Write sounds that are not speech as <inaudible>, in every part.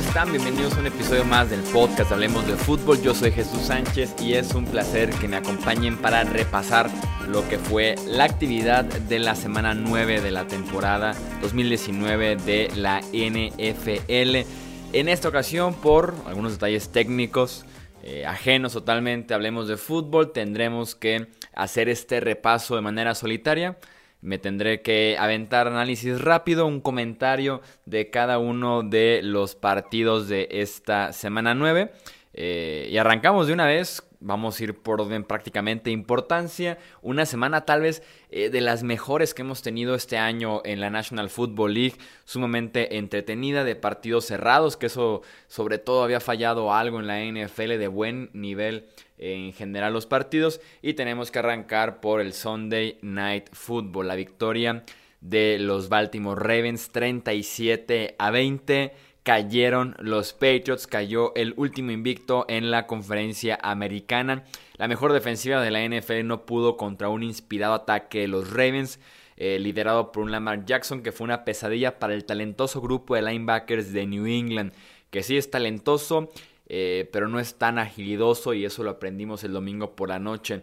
están? Bienvenidos a un episodio más del podcast Hablemos de Fútbol. Yo soy Jesús Sánchez y es un placer que me acompañen para repasar lo que fue la actividad de la semana 9 de la temporada 2019 de la NFL. En esta ocasión, por algunos detalles técnicos, eh, ajenos totalmente, hablemos de fútbol, tendremos que hacer este repaso de manera solitaria. Me tendré que aventar análisis rápido, un comentario de cada uno de los partidos de esta semana 9. Eh, y arrancamos de una vez vamos a ir por orden prácticamente importancia. Una semana tal vez eh, de las mejores que hemos tenido este año en la National Football League, sumamente entretenida, de partidos cerrados, que eso sobre todo había fallado algo en la NFL de buen nivel en general los partidos. Y tenemos que arrancar por el Sunday Night Football, la victoria de los Baltimore Ravens 37 a 20 cayeron los Patriots, cayó el último invicto en la conferencia americana. La mejor defensiva de la NFL no pudo contra un inspirado ataque de los Ravens, eh, liderado por un Lamar Jackson que fue una pesadilla para el talentoso grupo de linebackers de New England, que sí es talentoso, eh, pero no es tan agilidoso y eso lo aprendimos el domingo por la noche.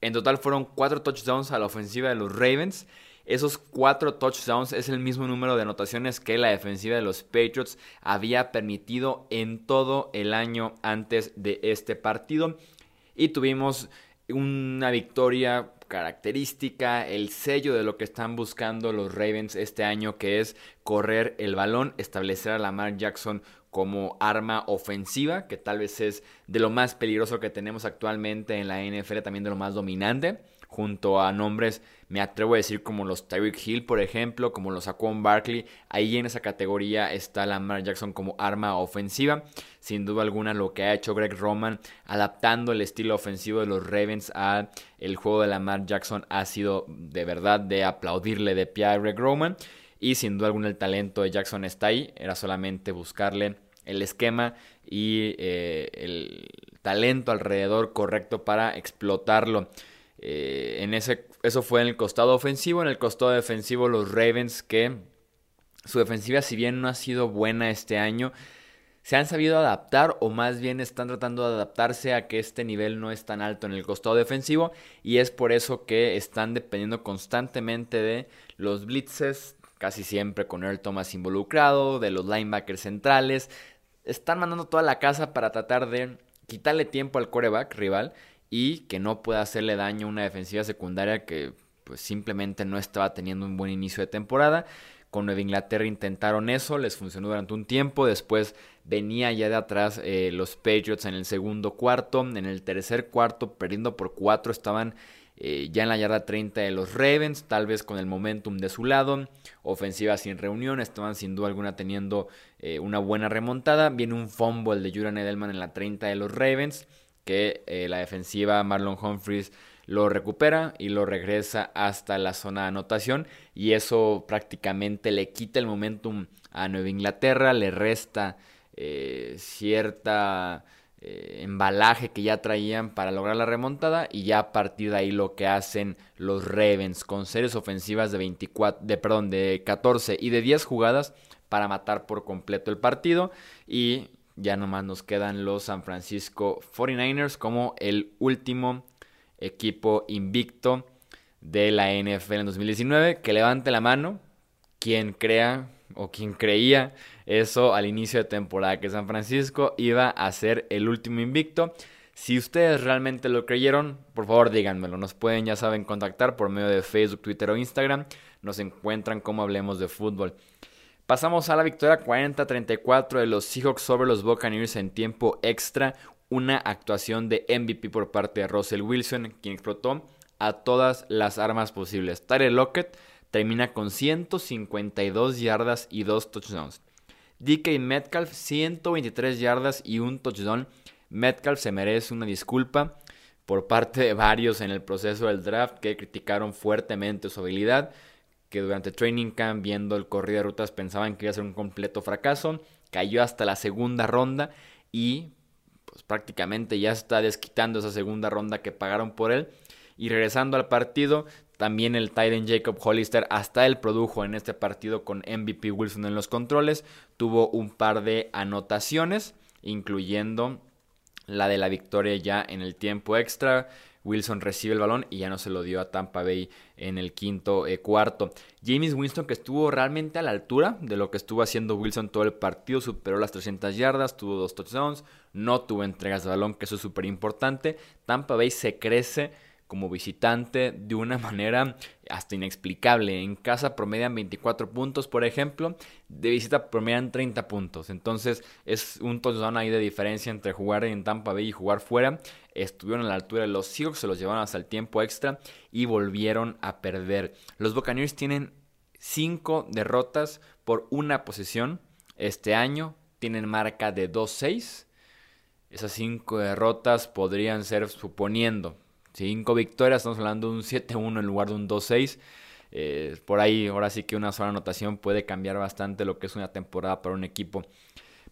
En total fueron cuatro touchdowns a la ofensiva de los Ravens esos cuatro touchdowns es el mismo número de anotaciones que la defensiva de los Patriots había permitido en todo el año antes de este partido. Y tuvimos una victoria característica, el sello de lo que están buscando los Ravens este año, que es correr el balón, establecer a Lamar Jackson como arma ofensiva, que tal vez es de lo más peligroso que tenemos actualmente en la NFL, también de lo más dominante junto a nombres, me atrevo a decir como los Tyreek Hill, por ejemplo, como los Saquon Barkley. Ahí en esa categoría está Lamar Jackson como arma ofensiva. Sin duda alguna lo que ha hecho Greg Roman adaptando el estilo ofensivo de los Ravens a el juego de Lamar Jackson ha sido de verdad de aplaudirle de pie a Greg Roman. Y sin duda alguna el talento de Jackson está ahí. Era solamente buscarle el esquema y eh, el talento alrededor correcto para explotarlo. Eh, en ese, eso fue en el costado ofensivo. En el costado defensivo, los Ravens, que su defensiva, si bien no ha sido buena este año, se han sabido adaptar o más bien están tratando de adaptarse a que este nivel no es tan alto en el costado defensivo y es por eso que están dependiendo constantemente de los blitzes, casi siempre con Earl Thomas involucrado, de los linebackers centrales. Están mandando toda la casa para tratar de quitarle tiempo al coreback rival y que no pueda hacerle daño a una defensiva secundaria que pues simplemente no estaba teniendo un buen inicio de temporada. Con Nueva Inglaterra intentaron eso, les funcionó durante un tiempo, después venía ya de atrás eh, los Patriots en el segundo cuarto, en el tercer cuarto perdiendo por cuatro estaban eh, ya en la yarda 30 de los Ravens, tal vez con el momentum de su lado, ofensiva sin reunión, estaban sin duda alguna teniendo eh, una buena remontada, viene un fumble de Julian Edelman en la 30 de los Ravens, que eh, la defensiva Marlon Humphries lo recupera y lo regresa hasta la zona de anotación. Y eso prácticamente le quita el momentum a Nueva Inglaterra, le resta eh, cierta eh, embalaje que ya traían para lograr la remontada. Y ya a partir de ahí lo que hacen los Ravens con series ofensivas de 24 de perdón de 14 y de 10 jugadas para matar por completo el partido. Y ya nomás nos quedan los San Francisco 49ers como el último equipo invicto de la NFL en 2019. Que levante la mano quien crea o quien creía eso al inicio de temporada, que San Francisco iba a ser el último invicto. Si ustedes realmente lo creyeron, por favor díganmelo. Nos pueden, ya saben, contactar por medio de Facebook, Twitter o Instagram. Nos encuentran como hablemos de fútbol. Pasamos a la victoria 40-34 de los Seahawks sobre los Buccaneers en tiempo extra. Una actuación de MVP por parte de Russell Wilson, quien explotó a todas las armas posibles. Tyler Lockett termina con 152 yardas y 2 touchdowns. DK Metcalf 123 yardas y un touchdown. Metcalf se merece una disculpa por parte de varios en el proceso del draft que criticaron fuertemente su habilidad que durante Training Camp, viendo el corrido de rutas, pensaban que iba a ser un completo fracaso. Cayó hasta la segunda ronda y pues prácticamente ya está desquitando esa segunda ronda que pagaron por él. Y regresando al partido, También el Titan Jacob Hollister hasta él produjo en este partido con MVP Wilson en los controles. Tuvo un par de anotaciones, incluyendo la de la victoria ya en el tiempo extra. Wilson recibe el balón y ya no se lo dio a Tampa Bay en el quinto eh, cuarto. James Winston que estuvo realmente a la altura de lo que estuvo haciendo Wilson todo el partido, superó las 300 yardas, tuvo dos touchdowns, no tuvo entregas de balón, que eso es súper importante. Tampa Bay se crece como visitante de una <laughs> manera hasta inexplicable. En casa promedian 24 puntos, por ejemplo, de visita promedian 30 puntos. Entonces es un touchdown ahí de diferencia entre jugar en Tampa Bay y jugar fuera. Estuvieron a la altura de los Seahawks, se los llevaron hasta el tiempo extra y volvieron a perder. Los Buccaneers tienen 5 derrotas por una posición este año. Tienen marca de 2-6. Esas 5 derrotas podrían ser, suponiendo, Cinco victorias, estamos hablando de un 7-1 en lugar de un 2-6. Eh, por ahí, ahora sí que una sola anotación puede cambiar bastante lo que es una temporada para un equipo.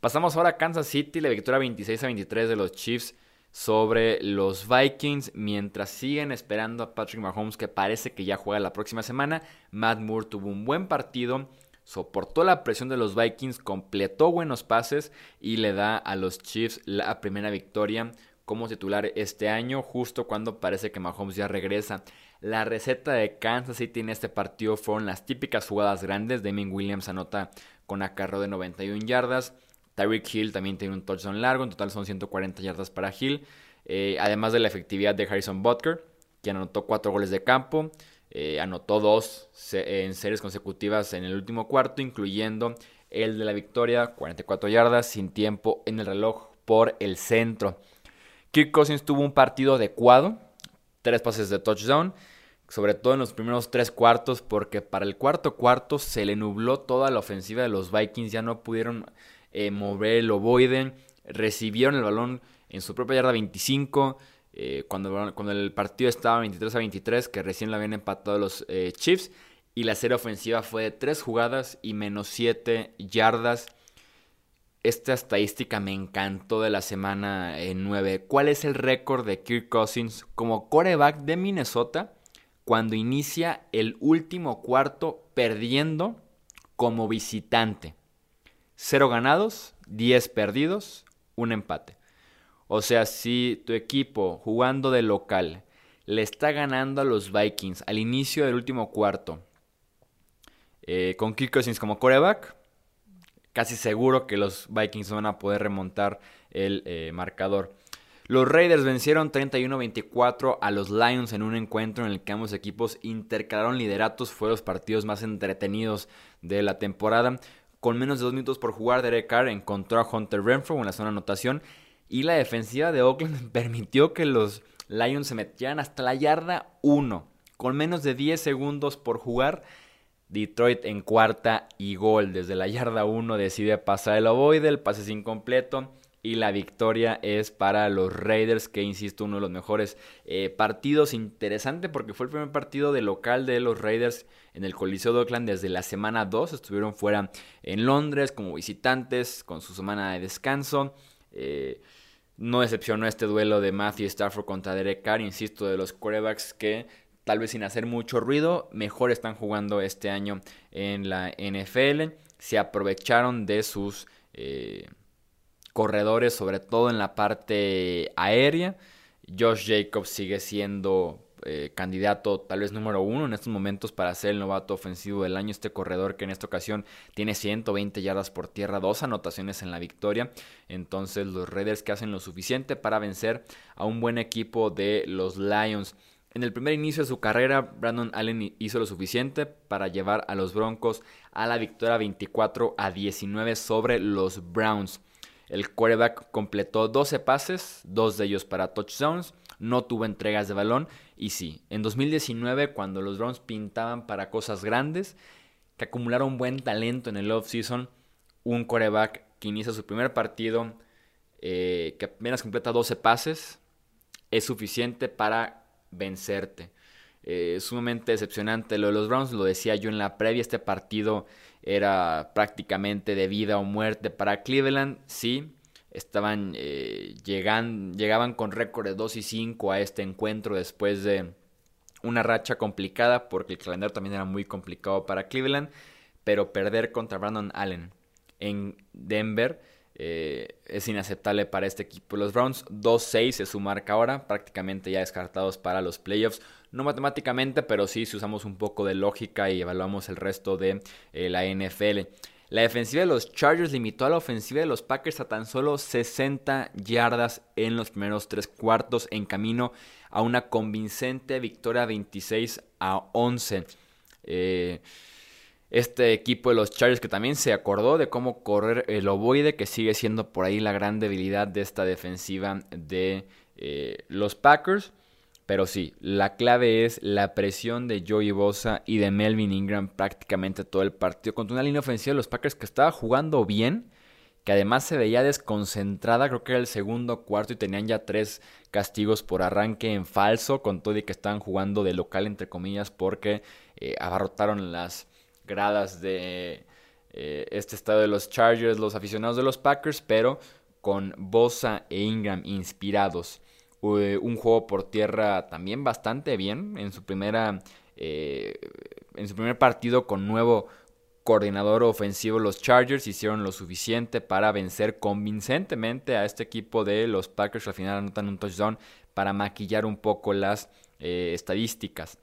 Pasamos ahora a Kansas City, la victoria 26 a 23 de los Chiefs sobre los Vikings. Mientras siguen esperando a Patrick Mahomes, que parece que ya juega la próxima semana, Matt Moore tuvo un buen partido, soportó la presión de los Vikings, completó buenos pases y le da a los Chiefs la primera victoria como titular este año, justo cuando parece que Mahomes ya regresa. La receta de Kansas City en este partido fueron las típicas jugadas grandes. Damien Williams anota con acarro de 91 yardas. Tyreek Hill también tiene un touchdown largo, en total son 140 yardas para Hill. Eh, además de la efectividad de Harrison Butker, que anotó 4 goles de campo. Eh, anotó 2 en series consecutivas en el último cuarto, incluyendo el de la victoria, 44 yardas, sin tiempo en el reloj por el centro. Kirk Cousins tuvo un partido adecuado, tres pases de touchdown, sobre todo en los primeros tres cuartos, porque para el cuarto cuarto se le nubló toda la ofensiva de los Vikings, ya no pudieron eh, mover el ovoide, recibieron el balón en su propia yarda 25, eh, cuando, el partido estaba 23 a 23, que recién lo habían empatado los eh, Chiefs, y la serie ofensiva fue de tres jugadas y menos 7 yardas. Esta estadística me encantó de la semana 9. Eh, ¿Cuál es el récord de Kirk Cousins como coreback de Minnesota cuando inicia el último cuarto perdiendo como visitante? Cero ganados, 10 perdidos, un empate. O sea, si tu equipo jugando de local le está ganando a los Vikings al inicio del último cuarto eh, con Kirk Cousins como coreback, casi seguro que los Vikings van a poder remontar el eh, marcador. Los Raiders vencieron 31-24 a los Lions en un encuentro en el que ambos equipos intercalaron lideratos. Fue los partidos más entretenidos de la temporada. Con menos de dos minutos por jugar, Derek Carr encontró a Hunter Renfro en la zona de anotación. Y la defensiva de Oakland <laughs> permitió que los Lions se metieran hasta la yarda 1. Con menos de 10 segundos por jugar, Detroit en cuarta y gol. Desde la yarda 1 decide pasar el ovoide, el pase es incompleto. Y la victoria es para los Raiders, que insisto, uno de los mejores eh, partidos. Interesante porque fue el primer partido de local de los Raiders en el Coliseo de Oakland desde la semana 2. Estuvieron fuera en Londres como visitantes con su semana de descanso. Eh, no decepcionó este duelo de Matthew Stafford contra Derek Carr, insisto, de los quarterbacks que tal vez sin hacer mucho ruido, mejor están jugando este año en la NFL. Se aprovecharon de sus eh, corredores, sobre todo en la parte aérea. Josh Jacobs sigue siendo eh, candidato tal vez número uno en estos momentos para ser el novato ofensivo del año. Este corredor que en esta ocasión tiene 120 yardas por tierra, dos anotaciones en la victoria. Entonces los Raiders que hacen lo suficiente para vencer a un buen equipo de los Lions. En el primer inicio de su carrera, Brandon Allen hizo lo suficiente para llevar a los Broncos a la victoria 24 a 19 sobre los Browns. El quarterback completó 12 pases, dos de ellos para touchdowns, no tuvo entregas de balón y sí, en 2019 cuando los Browns pintaban para cosas grandes, que acumularon buen talento en el off-season, un quarterback que inicia su primer partido, eh, que apenas completa 12 pases, es suficiente para vencerte. Eh, sumamente decepcionante lo de los Browns, lo decía yo en la previa, este partido era prácticamente de vida o muerte para Cleveland, sí, estaban eh, llegan, llegaban con récord de 2 y 5 a este encuentro después de una racha complicada porque el calendario también era muy complicado para Cleveland, pero perder contra Brandon Allen en Denver eh, es inaceptable para este equipo. Los Browns 2-6 es su marca ahora, prácticamente ya descartados para los playoffs. No matemáticamente, pero sí si usamos un poco de lógica y evaluamos el resto de eh, la NFL. La defensiva de los Chargers limitó a la ofensiva de los Packers a tan solo 60 yardas en los primeros tres cuartos en camino a una convincente victoria 26 a 11. Eh, este equipo de los Chargers que también se acordó de cómo correr el ovoide, que sigue siendo por ahí la gran debilidad de esta defensiva de eh, los Packers. Pero sí, la clave es la presión de Joey Bosa y de Melvin Ingram prácticamente todo el partido. Contra una línea ofensiva de los Packers que estaba jugando bien, que además se veía desconcentrada, creo que era el segundo cuarto y tenían ya tres castigos por arranque en falso, con todo y que estaban jugando de local entre comillas porque eh, abarrotaron las gradas de eh, este estado de los Chargers, los aficionados de los Packers, pero con Bosa e Ingram inspirados. un juego por tierra también bastante bien en su primera eh, en su primer partido con nuevo coordinador ofensivo los Chargers hicieron lo suficiente para vencer convincentemente a este equipo de los Packers al final anotan un touchdown para maquillar un poco las eh, estadísticas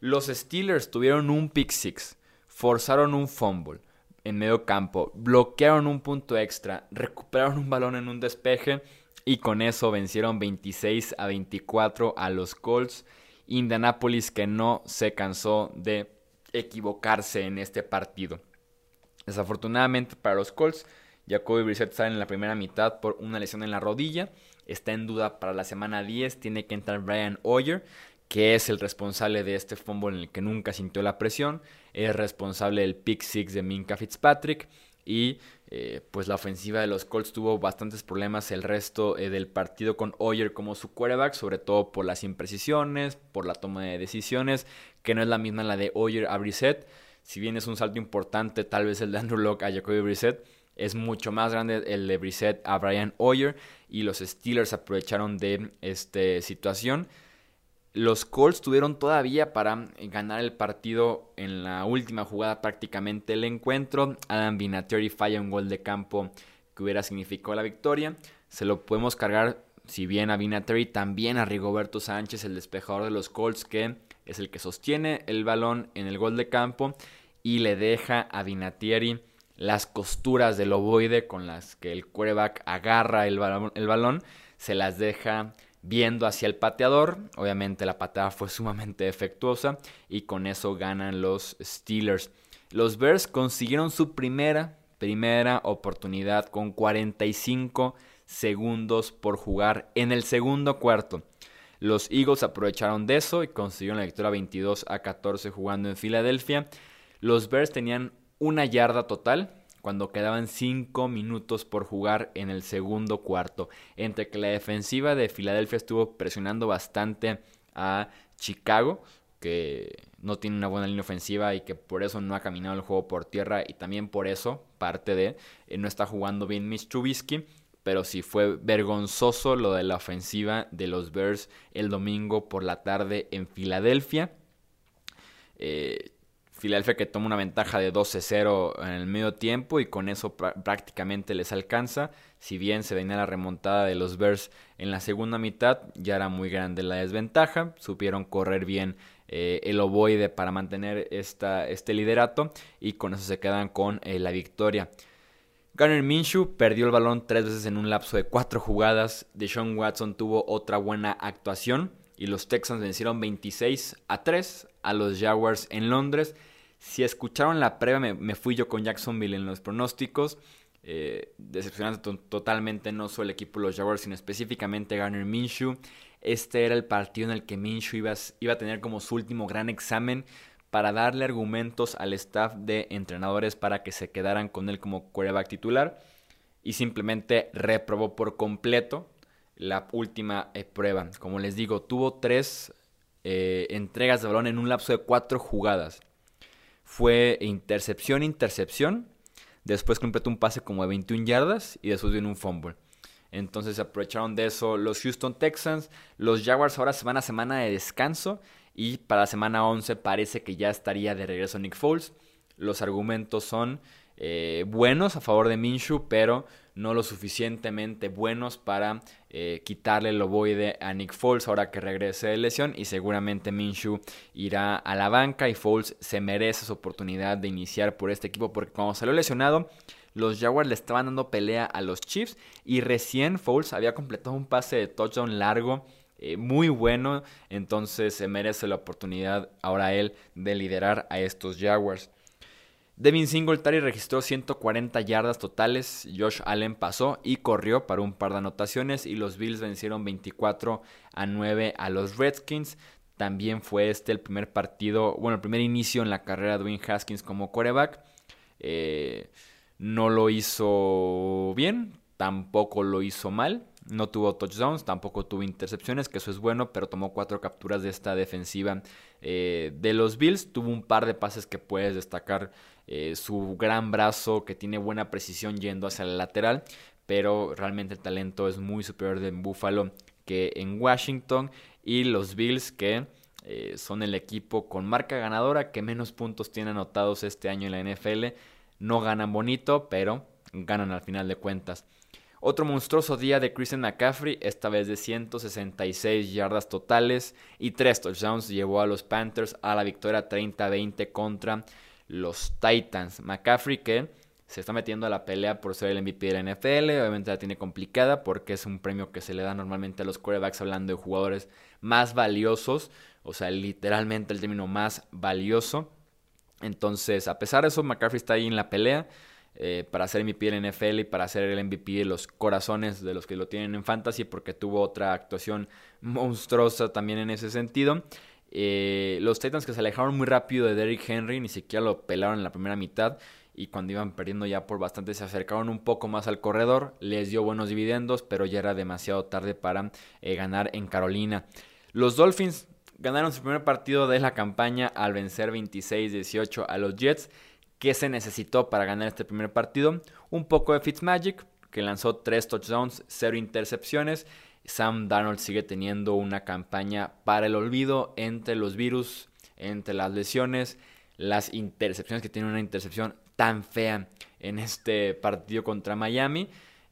los Steelers tuvieron un pick six forzaron un fumble en medio campo, bloquearon un punto extra, recuperaron un balón en un despeje y con eso vencieron 26 a 24 a los Colts. Indianapolis que no se cansó de equivocarse en este partido. Desafortunadamente para los Colts, Jacoby Brissett sale en la primera mitad por una lesión en la rodilla. Está en duda para la semana 10. Tiene que entrar Brian Hoyer, que es el responsable de este fumble en el que nunca sintió la presión, es responsable del pick six de Minka Fitzpatrick y eh, pues la ofensiva de los Colts tuvo bastantes problemas el resto eh, del partido con Hoyer como su quarterback, sobre todo por las imprecisiones, por la toma de decisiones, que no es la misma la de Hoyer a Brissett. Si bien es un salto importante, tal vez el de Andrew Locke a Jacoby Brissett, es mucho más grande el de Brissett a Brian Hoyer y los Steelers aprovecharon de esta situación los Colts tuvieron todavía para ganar el partido en la última jugada prácticamente el encuentro. Adam Vinatieri falla un gol de campo que hubiera significado la victoria. Se lo podemos cargar, si bien a Vinatieri, también a Rigoberto Sánchez, el despejador de los Colts, que es el que sostiene el balón en el gol de campo y le deja a Vinatieri las costuras del ovoide con las que el quarterback agarra el balón, el balón se las deja viendo hacia el pateador. Obviamente la patada fue sumamente defectuosa y con eso ganan los Steelers. Los Bears consiguieron su primera, primera oportunidad con 45 segundos por jugar en el segundo cuarto. Los Eagles aprovecharon de eso y consiguieron la victoria 22 a 14 jugando en Filadelfia. Los Bears tenían una yarda total, cuando quedaban 5 minutos por jugar en el segundo cuarto. Entre que la defensiva de Filadelfia estuvo presionando bastante a Chicago, que no tiene una buena línea ofensiva y que por eso no ha caminado el juego por tierra y también por eso, parte de, eh, no está jugando bien Mitch Trubisky. Pero sí fue vergonzoso lo de la ofensiva de los Bears el domingo por la tarde en Filadelfia. Eh, Filadelfia que toma una ventaja de 12-0 en el medio tiempo y con eso prácticamente les alcanza. Si bien se venía la remontada de los Bears en la segunda mitad, ya era muy grande la desventaja. Supieron correr bien eh, el ovoide para mantener esta, este liderato y con eso se quedan con eh, la victoria. Garner Minshew perdió el balón tres veces en un lapso de cuatro jugadas. Deshaun Watson tuvo otra buena actuación y los Texans vencieron 26 a 3 a los Jaguars en Londres. Si escucharon la prueba, me, fui yo con Jacksonville en los pronósticos. Eh, decepcionante totalmente no solo el equipo de los Jaguars, sino específicamente Garner Minshew. Este era el partido en el que Minshew iba, iba a tener como su último gran examen para darle argumentos al staff de entrenadores para que se quedaran con él como quarterback titular y simplemente reprobó por completo la última eh, prueba. Como les digo, tuvo tres eh, entregas de balón en un lapso de cuatro jugadas. Fue intercepción, intercepción. Después completó un pase como de 21 yardas y después vino un fumble. Entonces aprovecharon de eso los Houston Texans. Los Jaguars ahora se van a semana de descanso y para la semana 11 parece que ya estaría de regreso Nick Foles. Los argumentos son eh, buenos a favor de Minshew, pero no lo suficientemente buenos para eh, quitarle el ovoide a Nick Foles ahora que regrese de lesión y seguramente Minshew irá a la banca y Foles se merece su oportunidad de iniciar por este equipo porque cuando salió lesionado los Jaguars le estaban dando pelea a los Chiefs y recién Foles había completado un pase de touchdown largo eh, muy bueno, entonces se merece la oportunidad ahora él de liderar a estos Jaguars. Devin Singletary registró 140 yardas totales, Josh Allen pasó y corrió para un par de anotaciones y los Bills vencieron 24 a 9 a los Redskins. También fue este el primer partido, bueno, el primer inicio en la carrera de Dwayne Haskins como quarterback. Eh, no lo hizo bien, tampoco lo hizo mal. No tuvo touchdowns, tampoco tuvo intercepciones, que eso es bueno, pero tomó cuatro capturas de esta defensiva eh, de los Bills. Tuvo un par de pases que puedes destacar. Eh, su gran brazo que tiene buena precisión yendo hacia el lateral, pero realmente el talento es muy superior de Buffalo que en Washington. Y los Bills que eh, son el equipo con marca ganadora que menos puntos tiene anotados este año en la NFL. No ganan bonito, pero ganan al final de cuentas. Otro monstruoso día de Christian McCaffrey, esta vez de 166 yardas totales y 3 touchdowns, llevó a los Panthers a la victoria 30-20 contra los Titans. McCaffrey que se está metiendo a la pelea por ser el MVP de la NFL, obviamente la tiene complicada porque es un premio que se le da normalmente a los quarterbacks hablando de jugadores más valiosos, o sea, literalmente el término más valioso. Entonces, a pesar de eso, McCaffrey está ahí en la pelea. Eh, para ser MVP en NFL y para ser el MVP de los corazones de los que lo tienen en fantasy porque tuvo otra actuación monstruosa también en ese sentido. Eh, los Titans que se alejaron muy rápido de Derrick Henry, ni siquiera lo pelaron en la primera mitad y cuando iban perdiendo ya por bastante se acercaron un poco más al corredor, les dio buenos dividendos, pero ya era demasiado tarde para eh, ganar en Carolina. Los Dolphins ganaron su primer partido de la campaña al vencer 26-18 a los Jets ¿Qué se necesitó para ganar este primer partido? Un poco de Fitzmagic, que lanzó 3 touchdowns, 0 intercepciones. Sam Darnold sigue teniendo una campaña para el olvido entre los virus, entre las lesiones, las intercepciones, que tiene una intercepción tan fea en este partido contra Miami.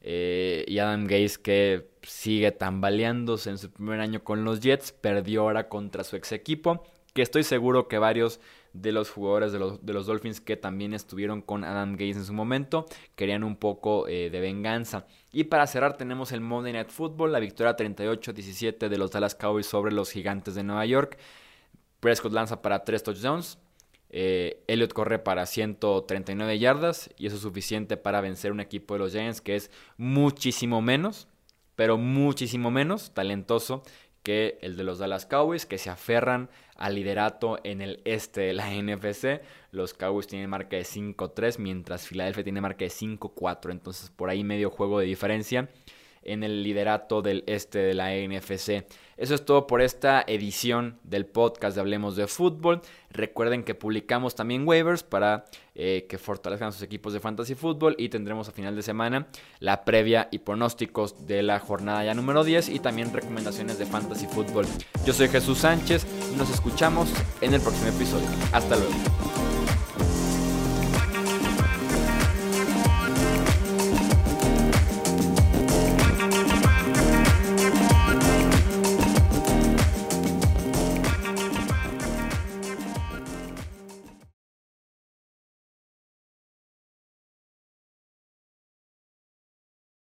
Eh, y Adam Gaze que sigue tambaleándose en su primer año con los Jets, perdió ahora contra su ex equipo, que estoy seguro que varios de los jugadores de los, de los, Dolphins que también estuvieron con Adam Gaze en su momento. Querían un poco eh, de venganza. Y para cerrar tenemos el Monday Night Football, la victoria 38-17 de los Dallas Cowboys sobre los Gigantes de Nueva York. Prescott lanza para 3 touchdowns. Eh, Elliot corre para 139 yardas y eso es suficiente para vencer un equipo de los Giants que es muchísimo menos, pero muchísimo menos talentoso que el de los Dallas Cowboys, que se aferran al liderato en el este de la <laughs> NFC. Los Cowboys tienen marca de 5-3, mientras Filadelfia tiene marca de 5-4. Entonces por ahí medio juego de diferencia en el liderato del este de la NFC. Eso es todo por esta edición del podcast de Hablemos de Fútbol. Recuerden que publicamos también waivers para eh, que fortalezcan sus equipos de fantasy fútbol y tendremos a final de semana la previa y pronósticos de la jornada ya número 10 y también recomendaciones de fantasy fútbol. Yo soy Jesús Sánchez nos escuchamos en el próximo episodio. Hasta luego.